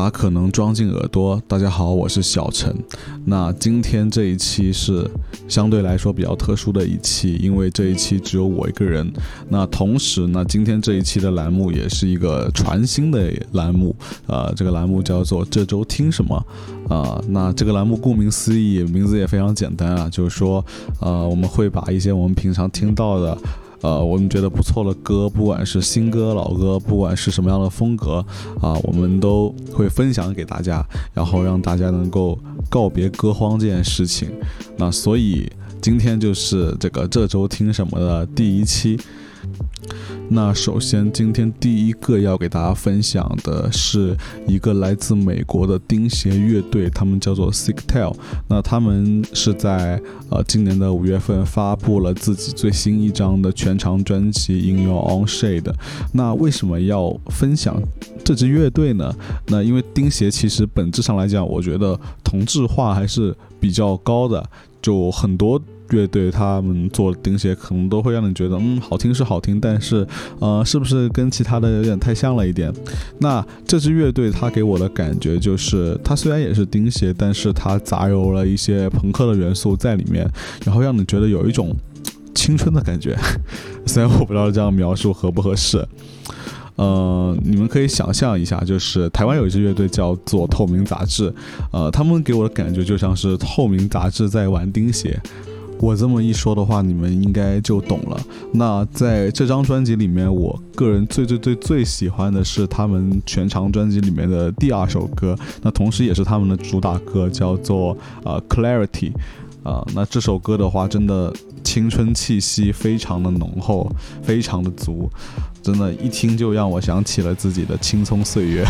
把可能装进耳朵。大家好，我是小陈。那今天这一期是相对来说比较特殊的一期，因为这一期只有我一个人。那同时呢，今天这一期的栏目也是一个全新的栏目，呃，这个栏目叫做“这周听什么”。啊，那这个栏目顾名思义，名字也非常简单啊，就是说，呃，我们会把一些我们平常听到的。呃，我们觉得不错的歌，不管是新歌老歌，不管是什么样的风格啊，我们都会分享给大家，然后让大家能够告别歌荒这件事情。那所以今天就是这个这周听什么的第一期。那首先，今天第一个要给大家分享的是一个来自美国的钉鞋乐队，他们叫做 Sick Tail。那他们是在呃今年的五月份发布了自己最新一张的全长专辑《In Your Own Shade》。那为什么要分享这支乐队呢？那因为钉鞋其实本质上来讲，我觉得同质化还是比较高的，就很多。乐队他们做钉鞋可能都会让你觉得，嗯，好听是好听，但是，呃，是不是跟其他的有点太像了一点？那这支乐队它给我的感觉就是，它虽然也是钉鞋，但是它杂糅了一些朋克的元素在里面，然后让你觉得有一种青春的感觉。虽然我不知道这样描述合不合适，呃，你们可以想象一下，就是台湾有一支乐队叫做透明杂志，呃，他们给我的感觉就像是透明杂志在玩钉鞋。我这么一说的话，你们应该就懂了。那在这张专辑里面，我个人最最最最喜欢的是他们全长专辑里面的第二首歌，那同时也是他们的主打歌，叫做呃 Clarity。啊，那这首歌的话，真的青春气息非常的浓厚，非常的足，真的，一听就让我想起了自己的青葱岁月。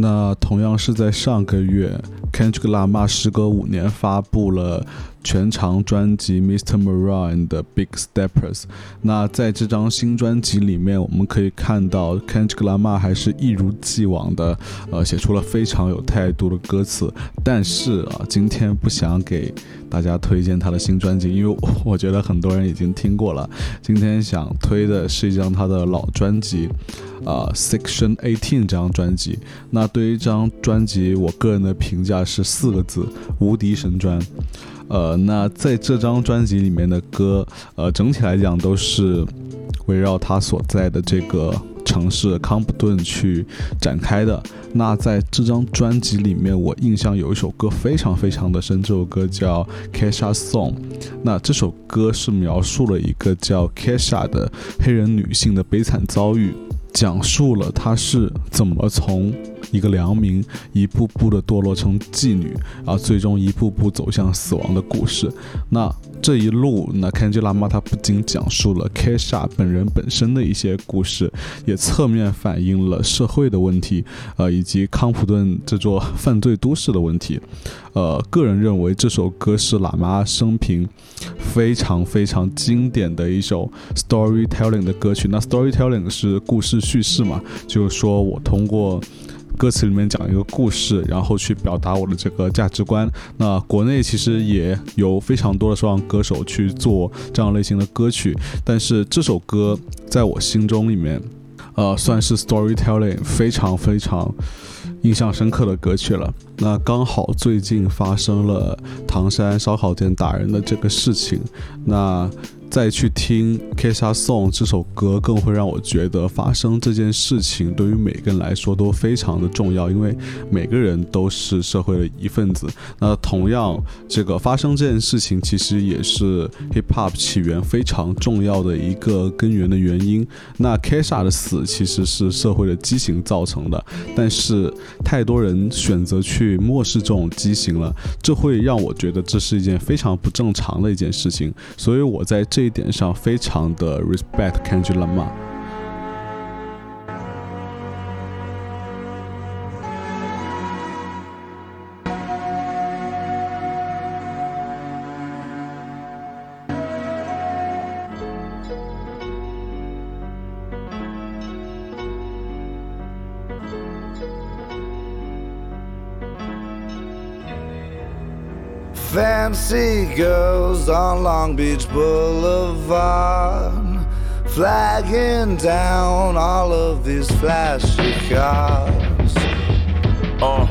那同样是在上个月，Kendrick Lamar 时隔五年发布了。全长专辑《Mr. Moran》的《Big Steppers》，那在这张新专辑里面，我们可以看到 Kendrick Lamar 还是一如既往的，呃，写出了非常有态度的歌词。但是啊，今天不想给大家推荐他的新专辑，因为我觉得很多人已经听过了。今天想推的是一张他的老专辑，啊，《Section Eighteen》这张专辑。那对于这张专辑，我个人的评价是四个字：无敌神专。呃，那在这张专辑里面的歌，呃，整体来讲都是围绕他所在的这个城市康普顿去展开的。那在这张专辑里面，我印象有一首歌非常非常的深，这首歌叫《Kesha Song》。那这首歌是描述了一个叫 Kesha 的黑人女性的悲惨遭遇。讲述了她是怎么从一个良民一步步的堕落成妓女，然后最终一步步走向死亡的故事。那这一路，那 Kenji Lama 他不仅讲述了 Kesha 本人本身的一些故事，也侧面反映了社会的问题，呃，以及康普顿这座犯罪都市的问题。呃，个人认为这首歌是喇嘛生平非常非常经典的一首 storytelling 的歌曲。那 storytelling 是故事叙事嘛，就是说我通过。歌词里面讲一个故事，然后去表达我的这个价值观。那国内其实也有非常多的说唱歌手去做这样类型的歌曲，但是这首歌在我心中里面，呃，算是 storytelling 非常非常印象深刻的歌曲了。那刚好最近发生了唐山烧烤店打人的这个事情，那。再去听《Kesha Song》这首歌，更会让我觉得发生这件事情对于每个人来说都非常的重要，因为每个人都是社会的一份子。那同样，这个发生这件事情其实也是 Hip Hop 起源非常重要的一个根源的原因。那 Kesha 的死其实是社会的畸形造成的，但是太多人选择去漠视这种畸形了，这会让我觉得这是一件非常不正常的一件事情。所以我在这。这一点上非常的 respect Kanjla Ma。Girls on Long Beach Boulevard, flagging down all of these flashy cars. Uh.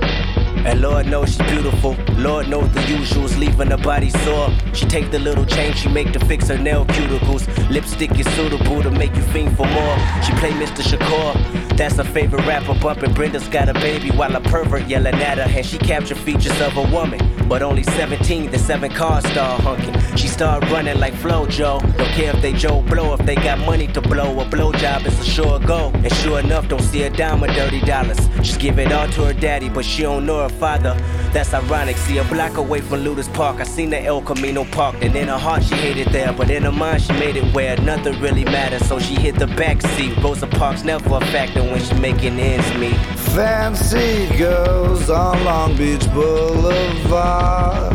And Lord knows she's beautiful. Lord knows the usuals, leaving her body sore. She take the little change she make to fix her nail cuticles. Lipstick is suitable to make you fiend for more. She play Mr. Shakur. That's her favorite rapper. Bumping Brenda's got a baby while a pervert yelling at her. And she captured features of a woman. But only 17, the seven cars start hunking. She start running like Flojo. Don't care if they Joe Blow, if they got money to blow. A blowjob is a sure go. And sure enough, don't see a dime of dirty dollars. Just give it all to her daddy, but she don't know her father. That's ironic. See a block away from Ludus Park. I seen the El Camino Park. And in her heart, she hated there. But in her mind, she made it where nothing really matters. So she hit the back seat. Rosa Parks never a factor when she making ends meet. Fancy girls on Long Beach Boulevard.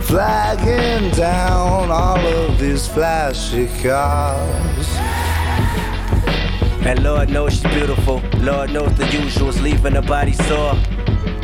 Flagging down all of these flashy cars. And Lord knows she's beautiful. Lord knows the usuals, leaving her body sore.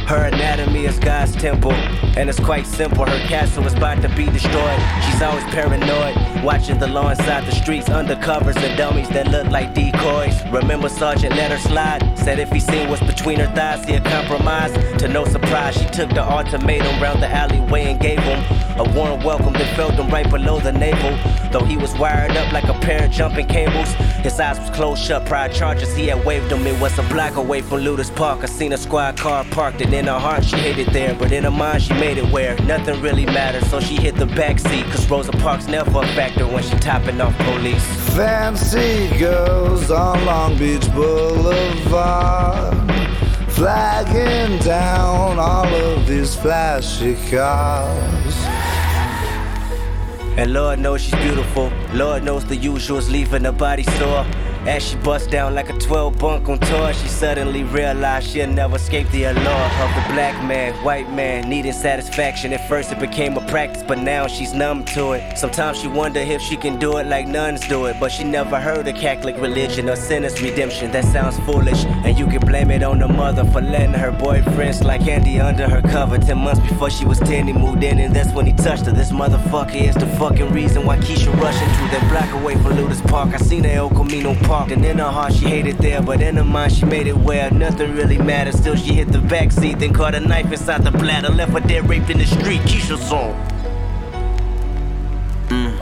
Her anatomy is God's temple, and it's quite simple. Her castle is about to be destroyed. She's always paranoid, watching the law inside the streets, undercovers and dummies that look like decoys. Remember, Sergeant let her slide. Said if he seen what's between her thighs, he'd compromise. To no surprise, she took the ultimatum round the alleyway and gave him a warm welcome that felt him right below the navel. Though he was wired up like a pair of jumping cables, his eyes was closed shut. Prior charges he had waved him. It was a block away from Ludus Park. I seen a squad car parked and in her heart, she hated there. But in her mind, she made it where nothing really mattered. So she hit the back seat. Cause Rosa Parks never a factor when she topping off police. Fancy girls on Long Beach Boulevard. Flagging down all of these flashy cars. And Lord knows she's beautiful. Lord knows the usuals, leaving her body sore. As she bust down like a 12 bunk on tour, she suddenly realized she'll never escape the allure of the black man, white man, needing satisfaction. At first it became a practice, but now she's numb to it. Sometimes she wonder if she can do it like nuns do it, but she never heard of Catholic religion or sinner's redemption. That sounds foolish, and you can blame it on the mother for letting her boyfriend slide Andy under her cover. Ten months before she was 10, he moved in, and that's when he touched her. This motherfucker is the fucking reason why Keisha rushing through that block away from Ludus Park. I seen her El Camino Park, and in her heart she hated there, but in her mind she made it where nothing really mattered. Still she hit the back seat, then caught a knife inside the bladder, left her dead raped in the street. Keisha song. Mm.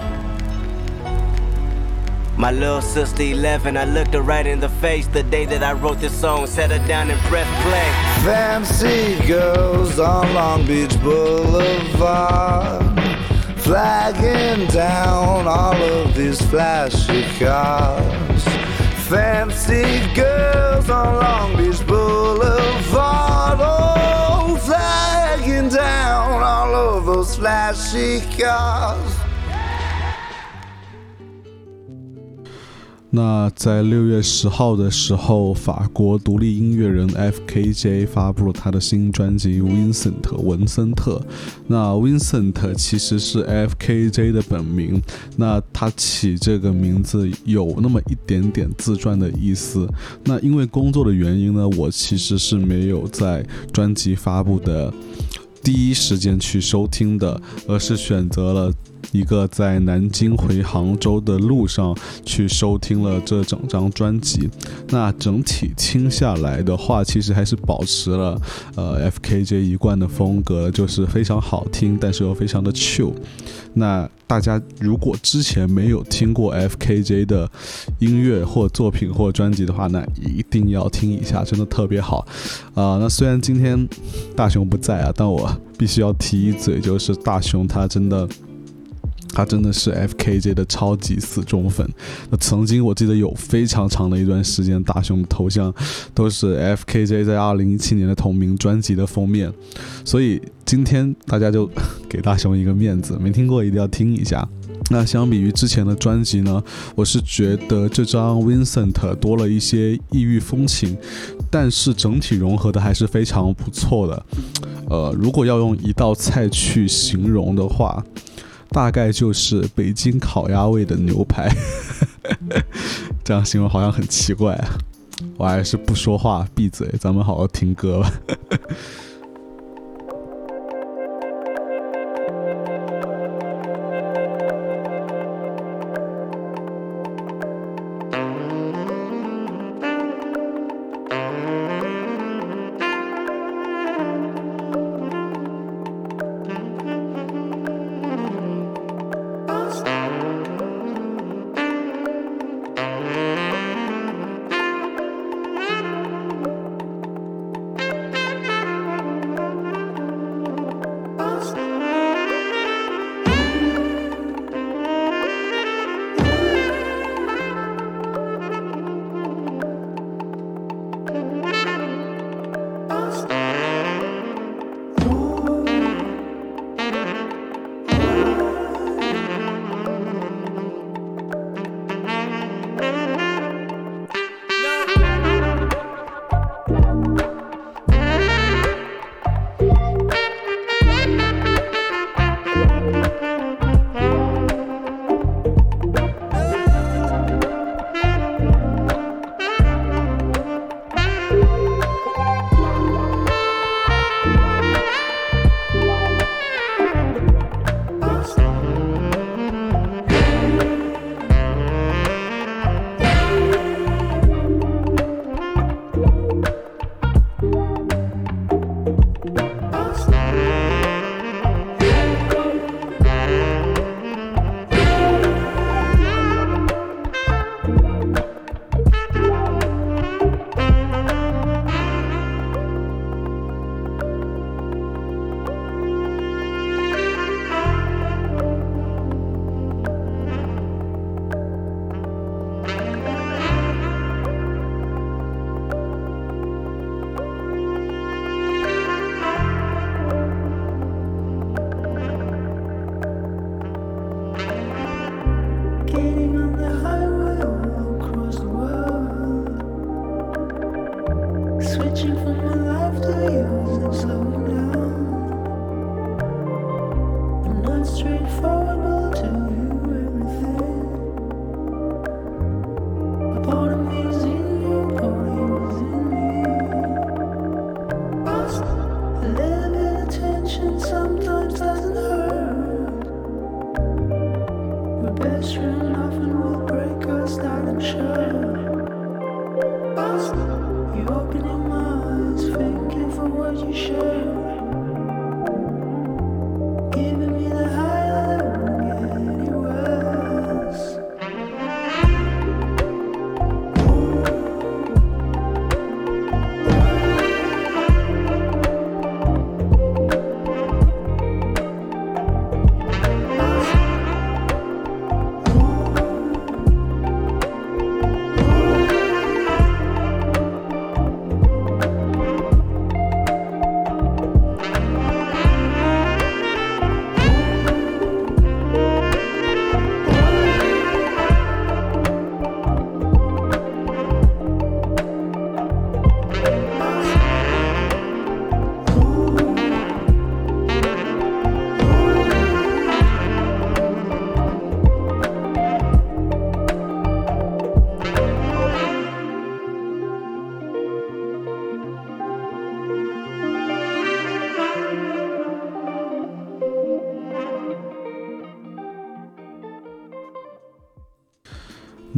My little sister 11, I looked her right in the face the day that I wrote this song. Set her down and pressed play. Fancy girls on Long Beach Boulevard, flagging down all of these flashy cars. Fancy girls on Long Beach Boulevard, oh, flagging down all of those flashy cars. 那在六月十号的时候，法国独立音乐人 F.K.J 发布了他的新专辑《Vincent》文森特。那 Vincent 其实是 F.K.J 的本名，那他起这个名字有那么一点点自传的意思。那因为工作的原因呢，我其实是没有在专辑发布的第一时间去收听的，而是选择了。一个在南京回杭州的路上去收听了这整张专辑，那整体听下来的话，其实还是保持了呃 FKJ 一贯的风格，就是非常好听，但是又非常的 chill。那大家如果之前没有听过 FKJ 的音乐或作品或专辑的话，那一定要听一下，真的特别好。啊，那虽然今天大雄不在啊，但我必须要提一嘴，就是大雄他真的。他真的是 FKJ 的超级死忠粉。那曾经我记得有非常长的一段时间，大雄的头像都是 FKJ 在二零一七年的同名专辑的封面。所以今天大家就给大雄一个面子，没听过一定要听一下。那相比于之前的专辑呢，我是觉得这张 Vincent 多了一些异域风情，但是整体融合的还是非常不错的。呃，如果要用一道菜去形容的话。大概就是北京烤鸭味的牛排，这样形容好像很奇怪啊！我还是不说话，闭嘴，咱们好好听歌吧。Best friend often will break us down and show.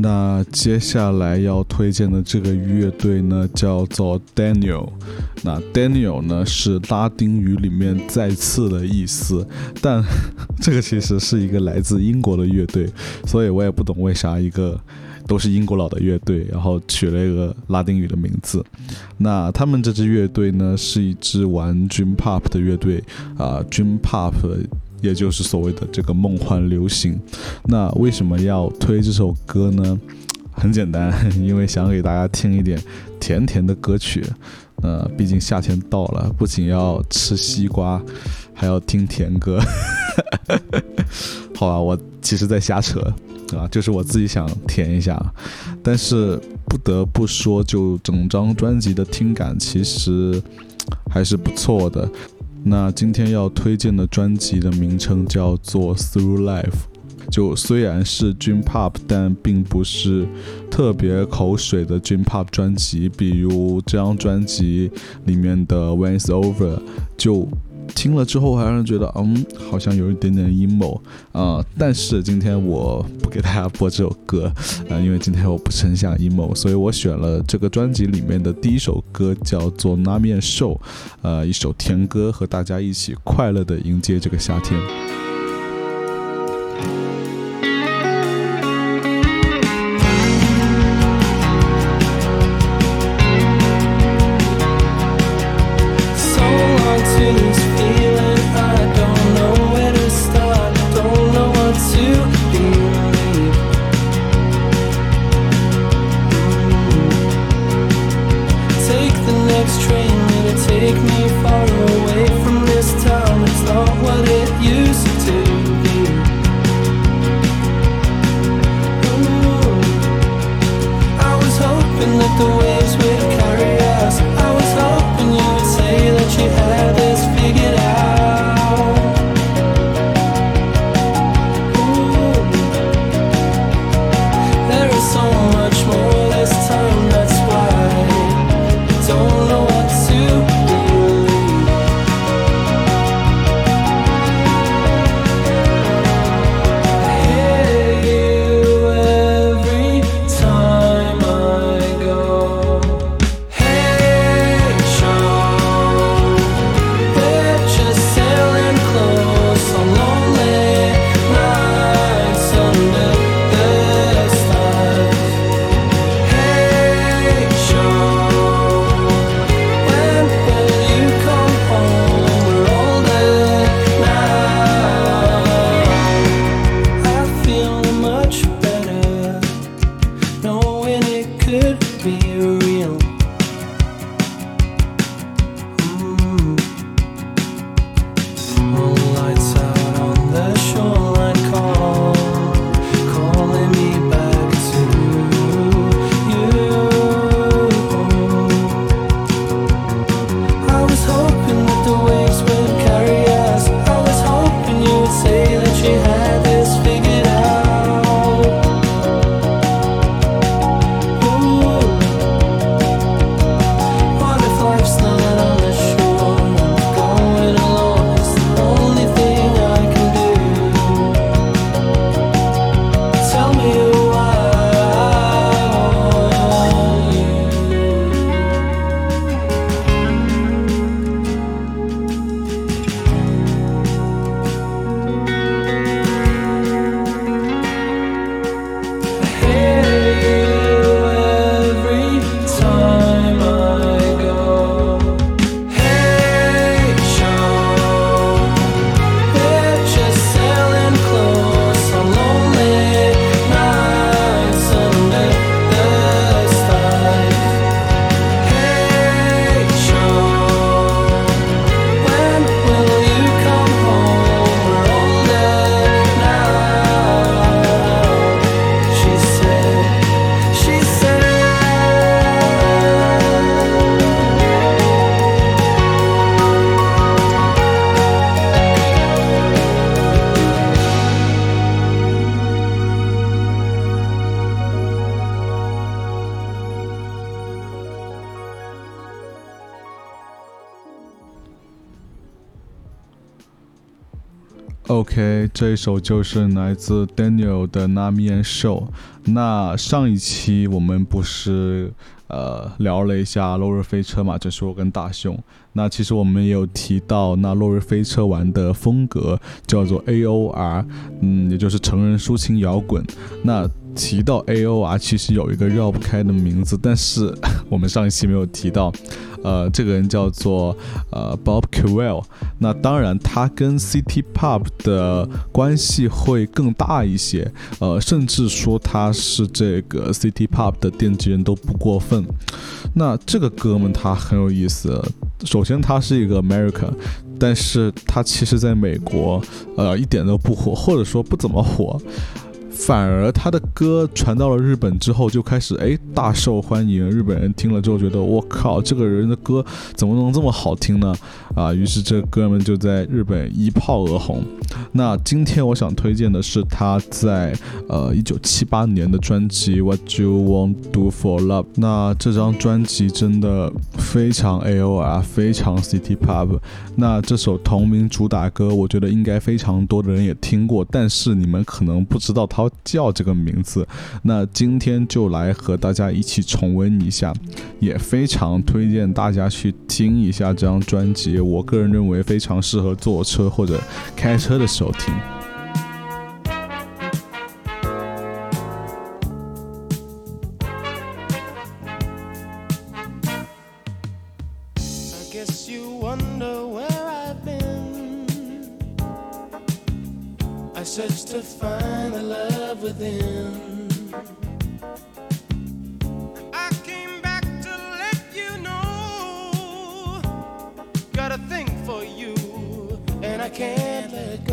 那接下来要推荐的这个乐队呢，叫做 Daniel。那 Daniel 呢是拉丁语里面再次的意思，但 这个其实是一个来自英国的乐队，所以我也不懂为啥一个都是英国佬的乐队，然后取了一个拉丁语的名字。那他们这支乐队呢，是一支玩 Dream Pop 的乐队啊，Dream Pop。也就是所谓的这个梦幻流行，那为什么要推这首歌呢？很简单，因为想给大家听一点甜甜的歌曲。呃，毕竟夏天到了，不仅要吃西瓜，还要听甜歌。好吧，我其实在瞎扯啊，就是我自己想甜一下。但是不得不说，就整张专辑的听感其实还是不错的。那今天要推荐的专辑的名称叫做《Through Life》，就虽然是 Dream Pop，但并不是特别口水的 Dream Pop 专辑。比如这张专辑里面的《When It's Over》，就。听了之后还让人觉得，嗯，好像有一点点阴谋啊。但是今天我不给大家播这首歌，啊，因为今天我不是很想阴谋，所以我选了这个专辑里面的第一首歌，叫做《拉面兽》，呃，一首甜歌，和大家一起快乐的迎接这个夏天。这一首就是来自 Daniel 的《那面兽》。那上一期我们不是呃聊了一下落日飞车嘛？这是我跟大雄。那其实我们也有提到，那落日飞车玩的风格叫做 AOR，嗯，也就是成人抒情摇滚。那提到 AOR，其实有一个绕不开的名字，但是 我们上一期没有提到。呃，这个人叫做呃 Bob Cowell，那当然他跟 City Pop 的关系会更大一些，呃，甚至说他是这个 City Pop 的奠基人都不过分。那这个哥们他很有意思，首先他是一个 American，但是他其实在美国呃一点都不火，或者说不怎么火。反而他的歌传到了日本之后，就开始哎大受欢迎。日本人听了之后觉得我靠，这个人的歌怎么能这么好听呢？啊，于是这哥们就在日本一炮而红。那今天我想推荐的是他在呃一九七八年的专辑《What You Won't Do For Love》。那这张专辑真的非常 AOR，非常 City Pop。那这首同名主打歌，我觉得应该非常多的人也听过，但是你们可能不知道他叫这个名字，那今天就来和大家一起重温一下，也非常推荐大家去听一下这张专辑。我个人认为非常适合坐车或者开车的时候听。love with. I came back to let you know. Got a thing for you, and I can't let go.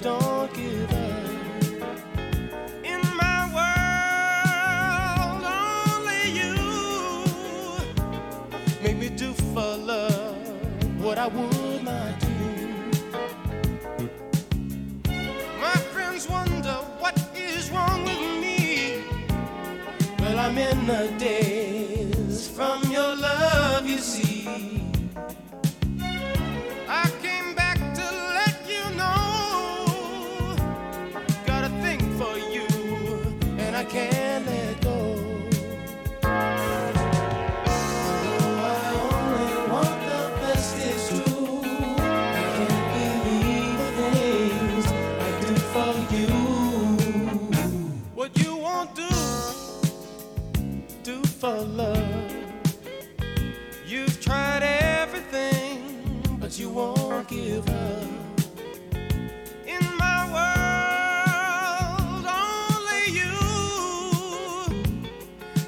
don't give up. In my world, only you make me do for love what I would not do. My friends wonder what is wrong with me. Well, I'm in the day. for love. You've tried everything, but you won't give up. In my world, only you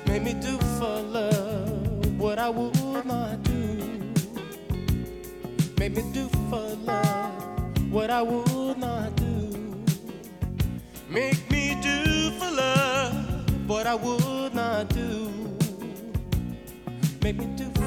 made me do for love what I would not do. Made me do for love what I would not do. Make me do for love what I would. Make me do